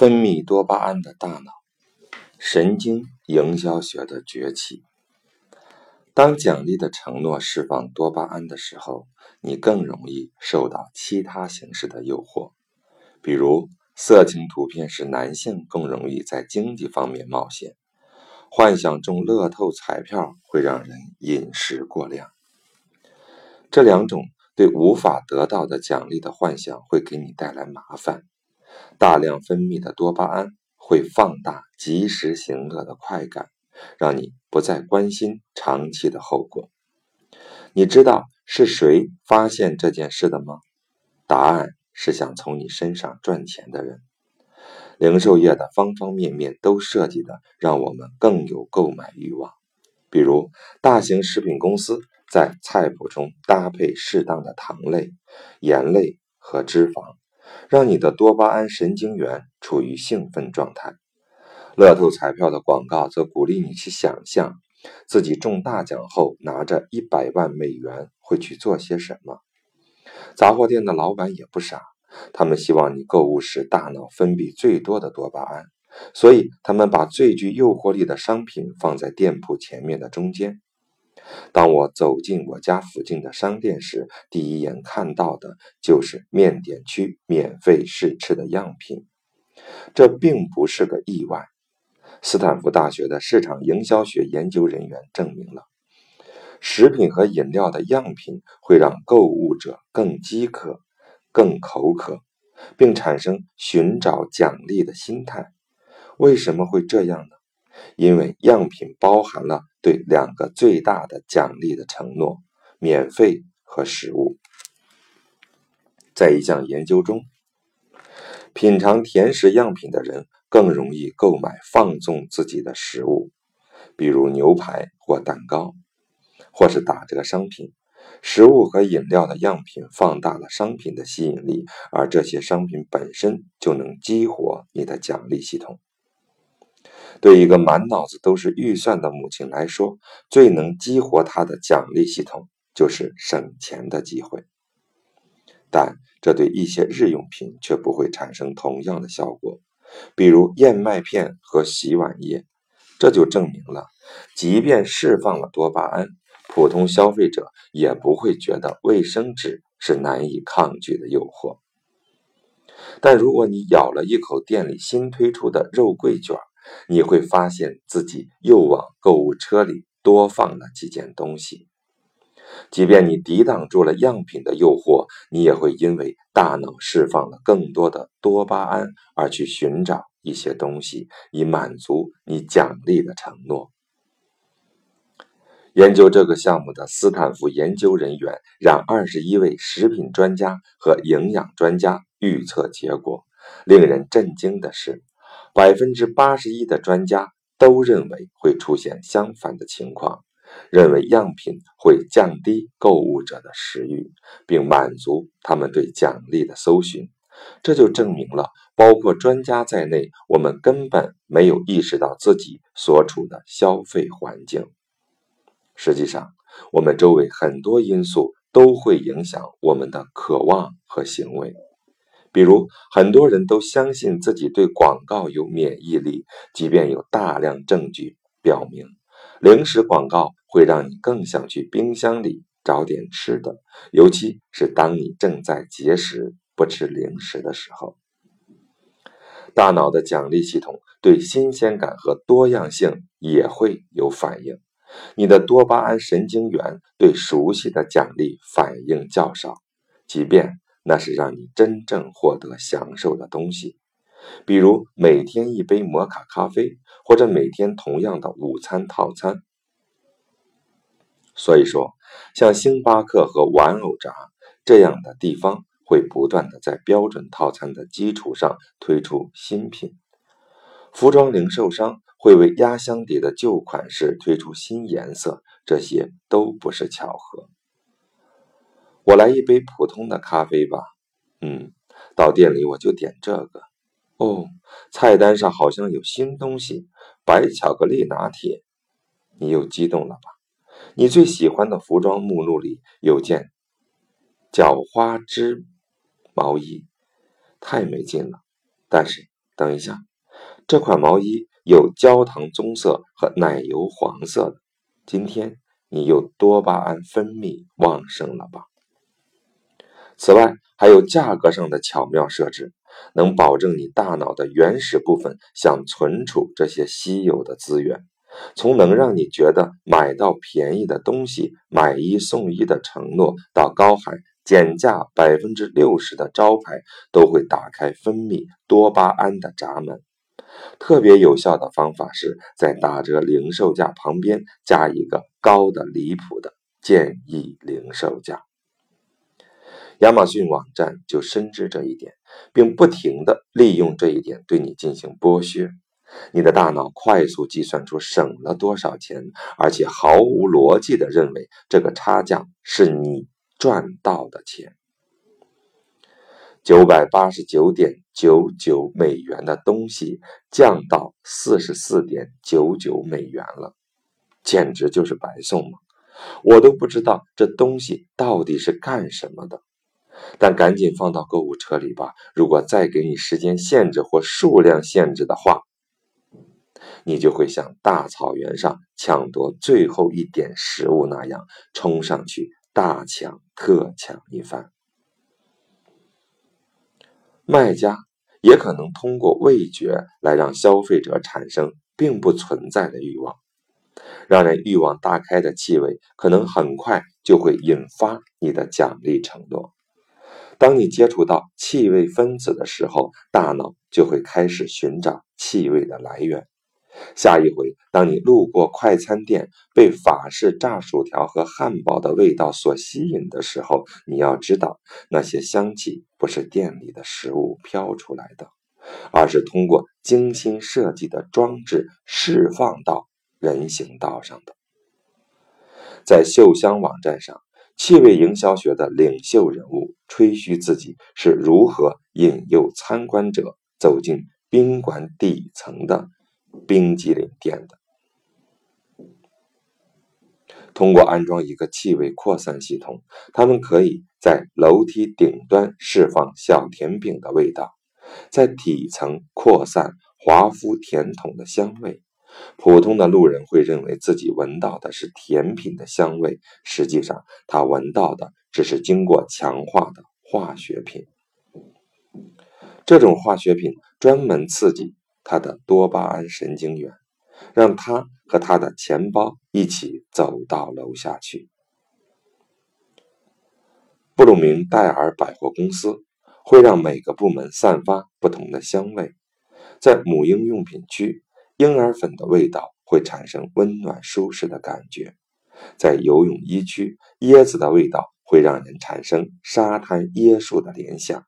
分泌多巴胺的大脑，神经营销学的崛起。当奖励的承诺释放多巴胺的时候，你更容易受到其他形式的诱惑，比如色情图片使男性更容易在经济方面冒险，幻想中乐透彩票会让人饮食过量。这两种对无法得到的奖励的幻想会给你带来麻烦。大量分泌的多巴胺会放大及时行乐的快感，让你不再关心长期的后果。你知道是谁发现这件事的吗？答案是想从你身上赚钱的人。零售业的方方面面都设计的让我们更有购买欲望，比如大型食品公司在菜谱中搭配适当的糖类、盐类和脂肪。让你的多巴胺神经元处于兴奋状态。乐透彩票的广告则鼓励你去想象自己中大奖后拿着一百万美元会去做些什么。杂货店的老板也不傻，他们希望你购物时大脑分泌最多的多巴胺，所以他们把最具诱惑力的商品放在店铺前面的中间。当我走进我家附近的商店时，第一眼看到的就是面点区免费试吃的样品。这并不是个意外。斯坦福大学的市场营销学研究人员证明了，食品和饮料的样品会让购物者更饥渴、更口渴，并产生寻找奖励的心态。为什么会这样呢？因为样品包含了对两个最大的奖励的承诺：免费和食物。在一项研究中，品尝甜食样品的人更容易购买放纵自己的食物，比如牛排或蛋糕，或是打折商品。食物和饮料的样品放大了商品的吸引力，而这些商品本身就能激活你的奖励系统。对一个满脑子都是预算的母亲来说，最能激活她的奖励系统就是省钱的机会。但这对一些日用品却不会产生同样的效果，比如燕麦片和洗碗液。这就证明了，即便释放了多巴胺，普通消费者也不会觉得卫生纸是难以抗拒的诱惑。但如果你咬了一口店里新推出的肉桂卷，你会发现自己又往购物车里多放了几件东西，即便你抵挡住了样品的诱惑，你也会因为大脑释放了更多的多巴胺而去寻找一些东西，以满足你奖励的承诺。研究这个项目的斯坦福研究人员让二十一位食品专家和营养专家预测结果，令人震惊的是。百分之八十一的专家都认为会出现相反的情况，认为样品会降低购物者的食欲，并满足他们对奖励的搜寻。这就证明了，包括专家在内，我们根本没有意识到自己所处的消费环境。实际上，我们周围很多因素都会影响我们的渴望和行为。比如，很多人都相信自己对广告有免疫力，即便有大量证据表明，零食广告会让你更想去冰箱里找点吃的，尤其是当你正在节食不吃零食的时候。大脑的奖励系统对新鲜感和多样性也会有反应，你的多巴胺神经元对熟悉的奖励反应较少，即便。那是让你真正获得享受的东西，比如每天一杯摩卡咖啡，或者每天同样的午餐套餐。所以说，像星巴克和玩偶闸这样的地方，会不断的在标准套餐的基础上推出新品。服装零售商会为压箱底的旧款式推出新颜色，这些都不是巧合。我来一杯普通的咖啡吧。嗯，到店里我就点这个。哦，菜单上好像有新东西，白巧克力拿铁。你又激动了吧？你最喜欢的服装目录里有件角花织毛衣，太没劲了。但是等一下，这款毛衣有焦糖棕色和奶油黄色的，今天你又多巴胺分泌旺盛了吧？此外，还有价格上的巧妙设置，能保证你大脑的原始部分想存储这些稀有的资源。从能让你觉得买到便宜的东西、买一送一的承诺，到高喊减价百分之六十的招牌，都会打开分泌多巴胺的闸门。特别有效的方法是在打折零售价旁边加一个高的离谱的建议零售价。亚马逊网站就深知这一点，并不停地利用这一点对你进行剥削。你的大脑快速计算出省了多少钱，而且毫无逻辑地认为这个差价是你赚到的钱。九百八十九点九九美元的东西降到四十四点九九美元了，简直就是白送嘛！我都不知道这东西到底是干什么的。但赶紧放到购物车里吧。如果再给你时间限制或数量限制的话，你就会像大草原上抢夺最后一点食物那样冲上去大抢特抢一番。卖家也可能通过味觉来让消费者产生并不存在的欲望，让人欲望大开的气味可能很快就会引发你的奖励承诺。当你接触到气味分子的时候，大脑就会开始寻找气味的来源。下一回，当你路过快餐店，被法式炸薯条和汉堡的味道所吸引的时候，你要知道，那些香气不是店里的食物飘出来的，而是通过精心设计的装置释放到人行道上的。在嗅香网站上。气味营销学的领袖人物吹嘘自己是如何引诱参观者走进宾馆底层的冰激凌店的。通过安装一个气味扩散系统，他们可以在楼梯顶端释放小甜饼的味道，在底层扩散华夫甜筒的香味。普通的路人会认为自己闻到的是甜品的香味，实际上他闻到的只是经过强化的化学品。这种化学品专门刺激他的多巴胺神经元，让他和他的钱包一起走到楼下去。布鲁明戴尔百货公司会让每个部门散发不同的香味，在母婴用品区。婴儿粉的味道会产生温暖舒适的感觉，在游泳衣区，椰子的味道会让人产生沙滩椰树的联想；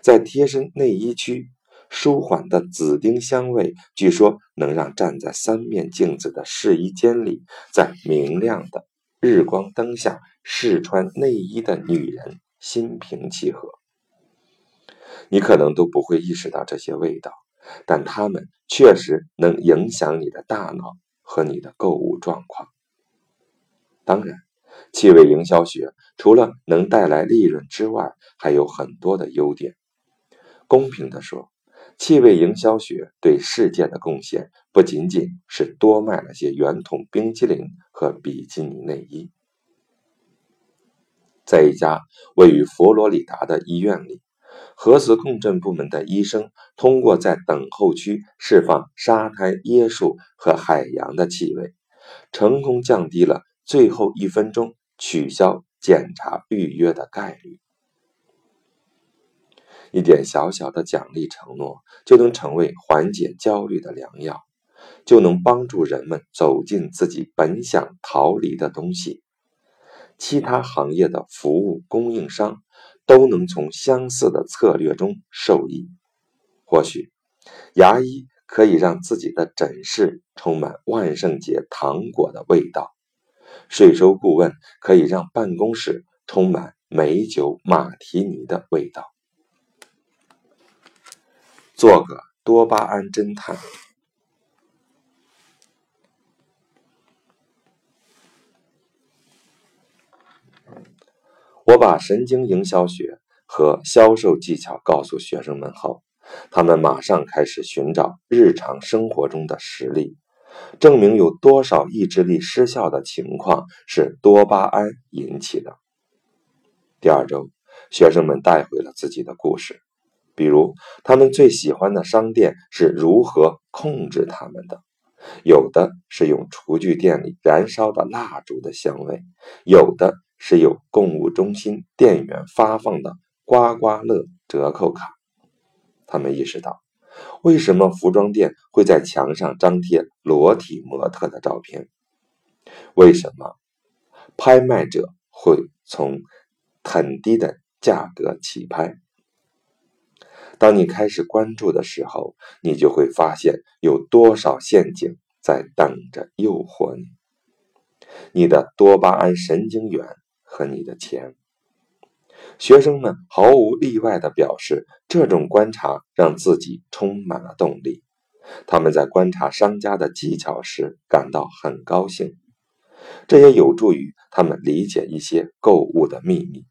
在贴身内衣区，舒缓的紫丁香味据说能让站在三面镜子的试衣间里，在明亮的日光灯下试穿内衣的女人心平气和。你可能都不会意识到这些味道。但它们确实能影响你的大脑和你的购物状况。当然，气味营销学除了能带来利润之外，还有很多的优点。公平地说，气味营销学对世界的贡献不仅仅是多卖了些圆筒冰激凌和比基尼内衣。在一家位于佛罗里达的医院里。核磁共振部门的医生通过在等候区释放沙滩椰树和海洋的气味，成功降低了最后一分钟取消检查预约的概率。一点小小的奖励承诺就能成为缓解焦虑的良药，就能帮助人们走进自己本想逃离的东西。其他行业的服务供应商。都能从相似的策略中受益。或许，牙医可以让自己的诊室充满万圣节糖果的味道；税收顾问可以让办公室充满美酒马提尼的味道。做个多巴胺侦探。我把神经营销学和销售技巧告诉学生们后，他们马上开始寻找日常生活中的实例，证明有多少意志力失效的情况是多巴胺引起的。第二周，学生们带回了自己的故事，比如他们最喜欢的商店是如何控制他们的。有的是用厨具店里燃烧的蜡烛的香味，有的是有购物中心店员发放的刮刮乐折扣卡。他们意识到，为什么服装店会在墙上张贴裸体模特的照片？为什么拍卖者会从很低的价格起拍？当你开始关注的时候，你就会发现有多少陷阱在等着诱惑你。你的多巴胺神经元和你的钱。学生们毫无例外地表示，这种观察让自己充满了动力。他们在观察商家的技巧时感到很高兴，这也有助于他们理解一些购物的秘密。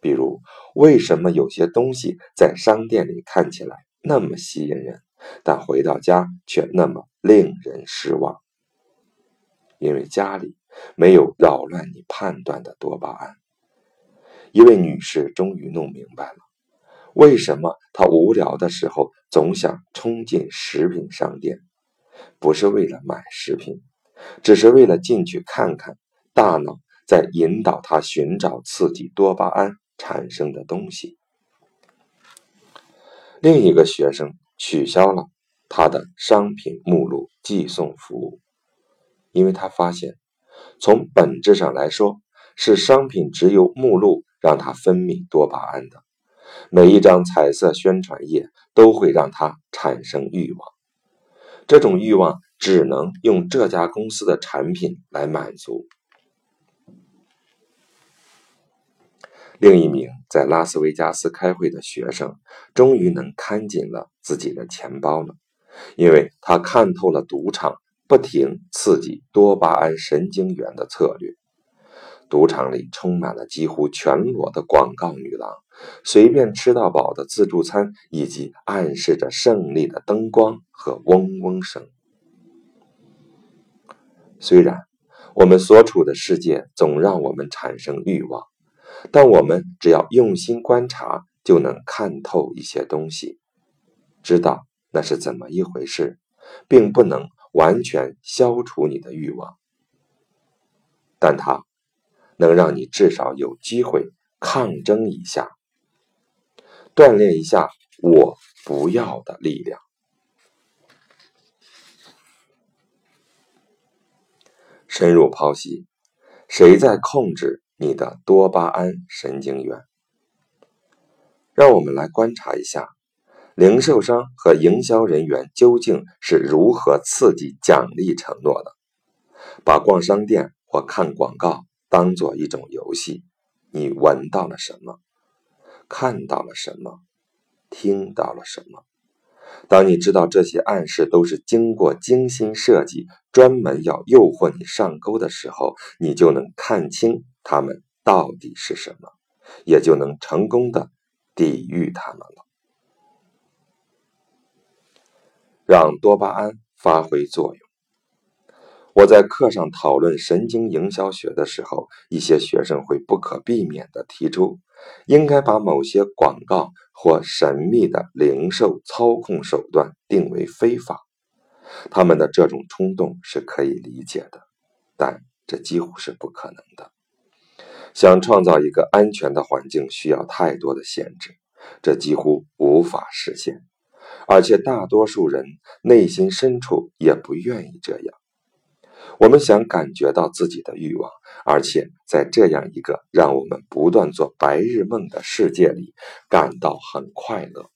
比如，为什么有些东西在商店里看起来那么吸引人，但回到家却那么令人失望？因为家里没有扰乱你判断的多巴胺。一位女士终于弄明白了，为什么她无聊的时候总想冲进食品商店，不是为了买食品，只是为了进去看看，大脑在引导她寻找刺激多巴胺。产生的东西。另一个学生取消了他的商品目录寄送服务，因为他发现，从本质上来说，是商品只有目录让他分泌多巴胺的。每一张彩色宣传页都会让他产生欲望，这种欲望只能用这家公司的产品来满足。另一名在拉斯维加斯开会的学生，终于能看紧了自己的钱包了，因为他看透了赌场不停刺激多巴胺神经元的策略。赌场里充满了几乎全裸的广告女郎，随便吃到饱的自助餐，以及暗示着胜利的灯光和嗡嗡声。虽然我们所处的世界总让我们产生欲望。但我们只要用心观察，就能看透一些东西，知道那是怎么一回事，并不能完全消除你的欲望，但它能让你至少有机会抗争一下，锻炼一下我不要的力量。深入剖析，谁在控制？你的多巴胺神经元，让我们来观察一下，零售商和营销人员究竟是如何刺激奖励承诺的。把逛商店或看广告当做一种游戏，你闻到了什么？看到了什么？听到了什么？当你知道这些暗示都是经过精心设计，专门要诱惑你上钩的时候，你就能看清他们到底是什么，也就能成功的抵御他们了。让多巴胺发挥作用。我在课上讨论神经营销学的时候，一些学生会不可避免地提出，应该把某些广告或神秘的零售操控手段定为非法。他们的这种冲动是可以理解的，但这几乎是不可能的。想创造一个安全的环境，需要太多的限制，这几乎无法实现，而且大多数人内心深处也不愿意这样。我们想感觉到自己的欲望，而且在这样一个让我们不断做白日梦的世界里感到很快乐。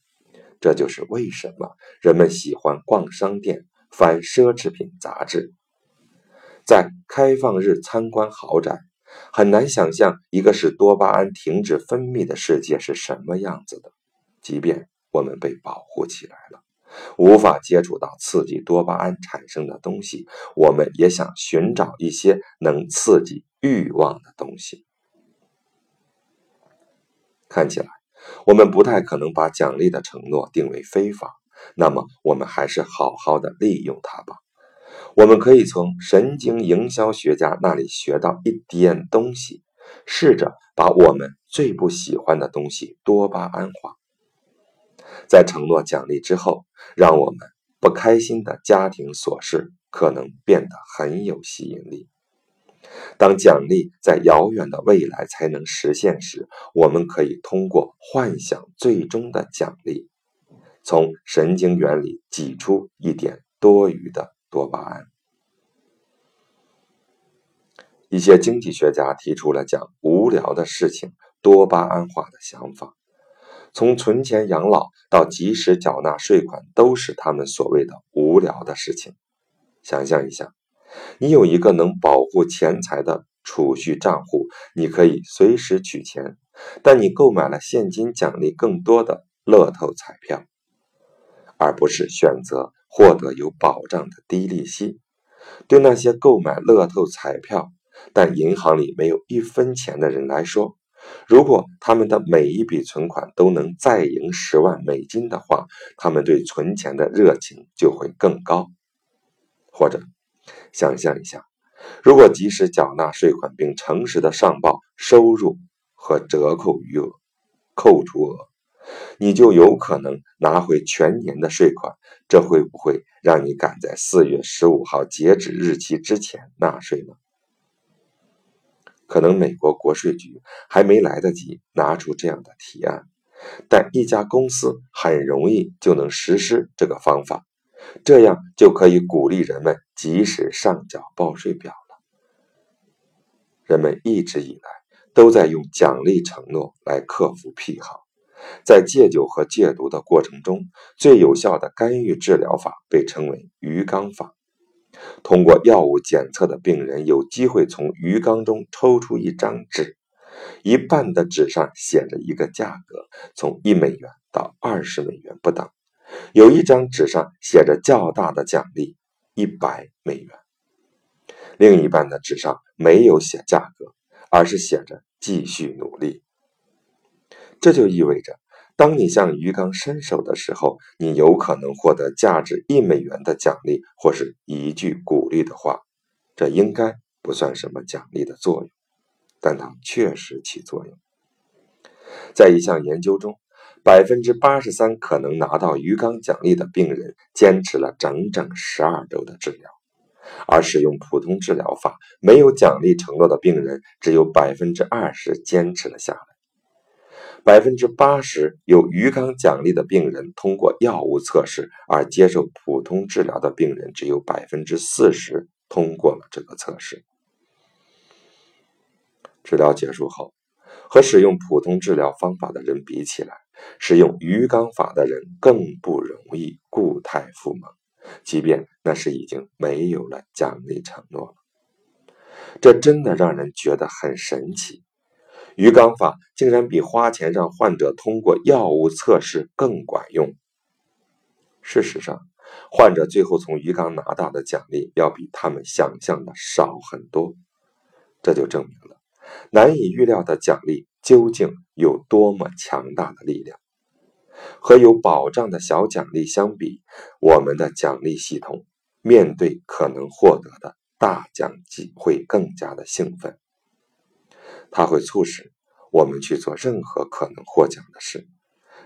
这就是为什么人们喜欢逛商店、翻奢侈品杂志，在开放日参观豪宅。很难想象一个使多巴胺停止分泌的世界是什么样子的。即便我们被保护起来了。无法接触到刺激多巴胺产生的东西，我们也想寻找一些能刺激欲望的东西。看起来，我们不太可能把奖励的承诺定为非法，那么我们还是好好的利用它吧。我们可以从神经营销学家那里学到一点东西，试着把我们最不喜欢的东西多巴胺化。在承诺奖励之后，让我们不开心的家庭琐事可能变得很有吸引力。当奖励在遥远的未来才能实现时，我们可以通过幻想最终的奖励，从神经元里挤出一点多余的多巴胺。一些经济学家提出了将无聊的事情多巴胺化的想法，从存钱养老到及时缴纳税款，都是他们所谓的无聊的事情。想象一下。你有一个能保护钱财的储蓄账户，你可以随时取钱，但你购买了现金奖励更多的乐透彩票，而不是选择获得有保障的低利息。对那些购买乐透彩票但银行里没有一分钱的人来说，如果他们的每一笔存款都能再赢十万美金的话，他们对存钱的热情就会更高，或者。想象一下，如果及时缴纳税款并诚实的上报收入和折扣余额、扣除额，你就有可能拿回全年的税款。这会不会让你赶在四月十五号截止日期之前纳税呢？可能美国国税局还没来得及拿出这样的提案，但一家公司很容易就能实施这个方法。这样就可以鼓励人们及时上缴报税表了。人们一直以来都在用奖励承诺来克服癖好。在戒酒和戒毒的过程中，最有效的干预治疗法被称为鱼缸法。通过药物检测的病人有机会从鱼缸中抽出一张纸，一半的纸上写着一个价格，从一美元到二十美元不等。有一张纸上写着较大的奖励，一百美元；另一半的纸上没有写价格，而是写着继续努力。这就意味着，当你向鱼缸伸手的时候，你有可能获得价值一美元的奖励，或是一句鼓励的话。这应该不算什么奖励的作用，但它确实起作用。在一项研究中。百分之八十三可能拿到鱼缸奖励的病人坚持了整整十二周的治疗，而使用普通治疗法没有奖励承诺的病人只有百分之二十坚持了下来。百分之八十有鱼缸奖励的病人通过药物测试，而接受普通治疗的病人只有百分之四十通过了这个测试。治疗结束后，和使用普通治疗方法的人比起来，使用鱼缸法的人更不容易固态复萌，即便那是已经没有了奖励承诺了。这真的让人觉得很神奇。鱼缸法竟然比花钱让患者通过药物测试更管用。事实上，患者最后从鱼缸拿到的奖励要比他们想象的少很多。这就证明了难以预料的奖励。究竟有多么强大的力量？和有保障的小奖励相比，我们的奖励系统面对可能获得的大奖金会更加的兴奋。它会促使我们去做任何可能获奖的事。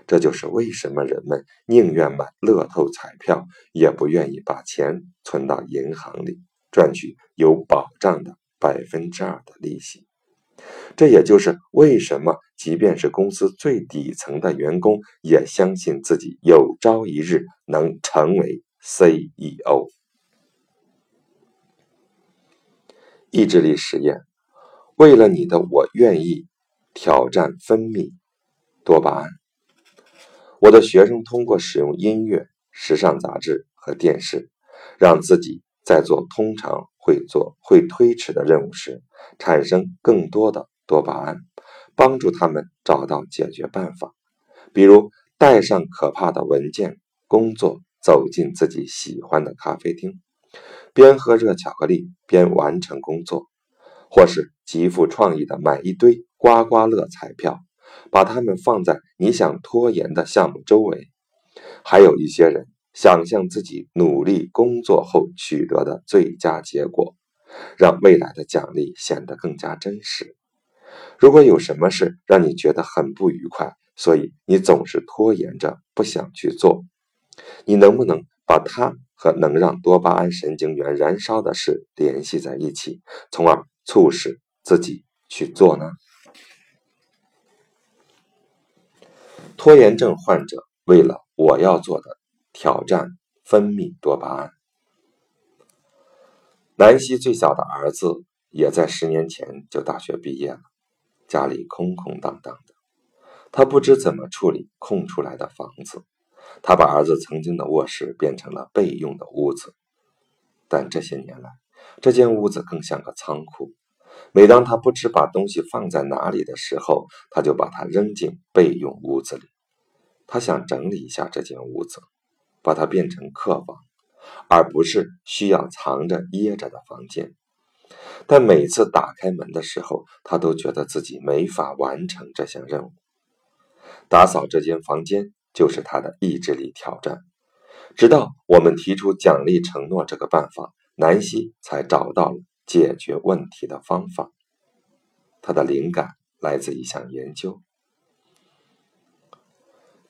这就是为什么人们宁愿买乐透彩票，也不愿意把钱存到银行里，赚取有保障的百分之二的利息。这也就是为什么，即便是公司最底层的员工，也相信自己有朝一日能成为 CEO。意志力实验，为了你的我愿意挑战分泌多巴胺。我的学生通过使用音乐、时尚杂志和电视，让自己在做通常会做会推迟的任务时，产生更多的。多巴胺帮助他们找到解决办法，比如带上可怕的文件工作，走进自己喜欢的咖啡厅，边喝热巧克力边完成工作，或是极富创意的买一堆刮刮乐彩票，把它们放在你想拖延的项目周围。还有一些人想象自己努力工作后取得的最佳结果，让未来的奖励显得更加真实。如果有什么事让你觉得很不愉快，所以你总是拖延着不想去做，你能不能把它和能让多巴胺神经元燃烧的事联系在一起，从而促使自己去做呢？拖延症患者为了我要做的挑战分泌多巴胺。南希最小的儿子也在十年前就大学毕业了，家里空空荡荡的，他不知怎么处理空出来的房子，他把儿子曾经的卧室变成了备用的屋子，但这些年来，这间屋子更像个仓库。每当他不知把东西放在哪里的时候，他就把它扔进备用屋子里。他想整理一下这间屋子，把它变成客房，而不是需要藏着掖着的房间。但每次打开门的时候，他都觉得自己没法完成这项任务。打扫这间房间就是他的意志力挑战。直到我们提出奖励承诺这个办法，南希才找到了。解决问题的方法，他的灵感来自一项研究。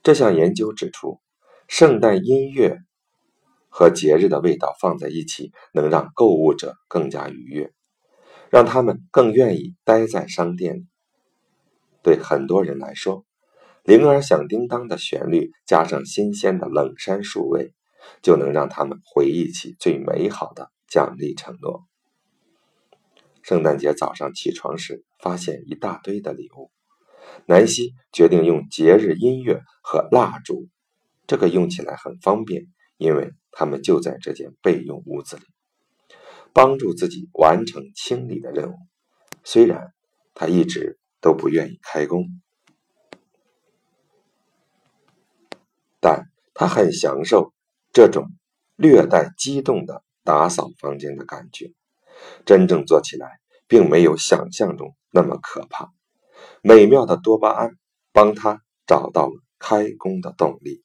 这项研究指出，圣诞音乐和节日的味道放在一起，能让购物者更加愉悦，让他们更愿意待在商店里。对很多人来说，铃儿响叮当的旋律加上新鲜的冷杉树味，就能让他们回忆起最美好的奖励承诺。圣诞节早上起床时，发现一大堆的礼物。南希决定用节日音乐和蜡烛，这个用起来很方便，因为他们就在这间备用屋子里，帮助自己完成清理的任务。虽然他一直都不愿意开工，但他很享受这种略带激动的打扫房间的感觉。真正做起来，并没有想象中那么可怕。美妙的多巴胺帮他找到了开工的动力。